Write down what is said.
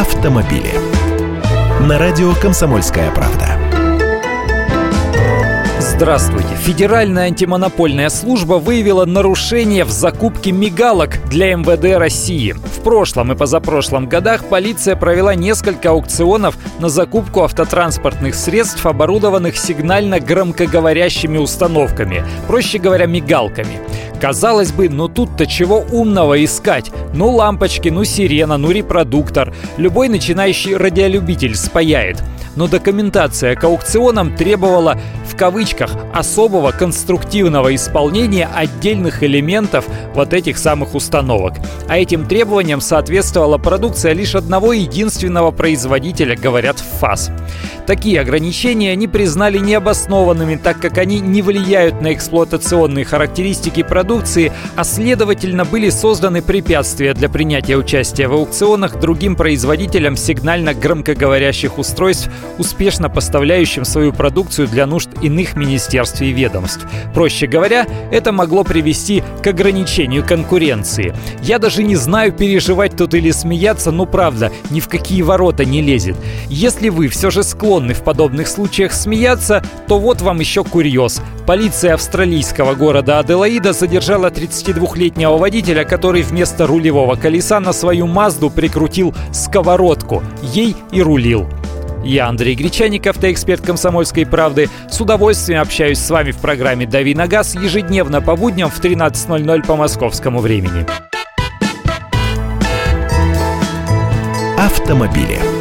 автомобили. На радио «Комсомольская правда». Здравствуйте. Федеральная антимонопольная служба выявила нарушение в закупке мигалок для МВД России. В прошлом и позапрошлом годах полиция провела несколько аукционов на закупку автотранспортных средств, оборудованных сигнально-громкоговорящими установками, проще говоря, мигалками. Казалось бы, ну тут-то чего умного искать? Ну лампочки, ну сирена, ну репродуктор. Любой начинающий радиолюбитель спаяет. Но документация к аукционам требовала в кавычках особого конструктивного исполнения отдельных элементов вот этих самых установок. А этим требованиям соответствовала продукция лишь одного единственного производителя, говорят в ФАС. Такие ограничения они признали необоснованными, так как они не влияют на эксплуатационные характеристики продукции, а следовательно были созданы препятствия для принятия участия в аукционах другим производителям сигнально-громкоговорящих устройств, успешно поставляющим свою продукцию для нужд иных министерств и ведомств. Проще говоря, это могло привести к ограничению конкуренции. Я даже не знаю, переживать тут или смеяться, но правда, ни в какие ворота не лезет. Если вы все же склонны в подобных случаях смеяться, то вот вам еще курьез. Полиция австралийского города Аделаида задержала 32-летнего водителя, который вместо рулевого колеса на свою Мазду прикрутил сковородку. Ей и рулил. Я Андрей Гречаник, автоэксперт «Комсомольской правды». С удовольствием общаюсь с вами в программе «Дави на газ» ежедневно по будням в 13.00 по московскому времени. Автомобили.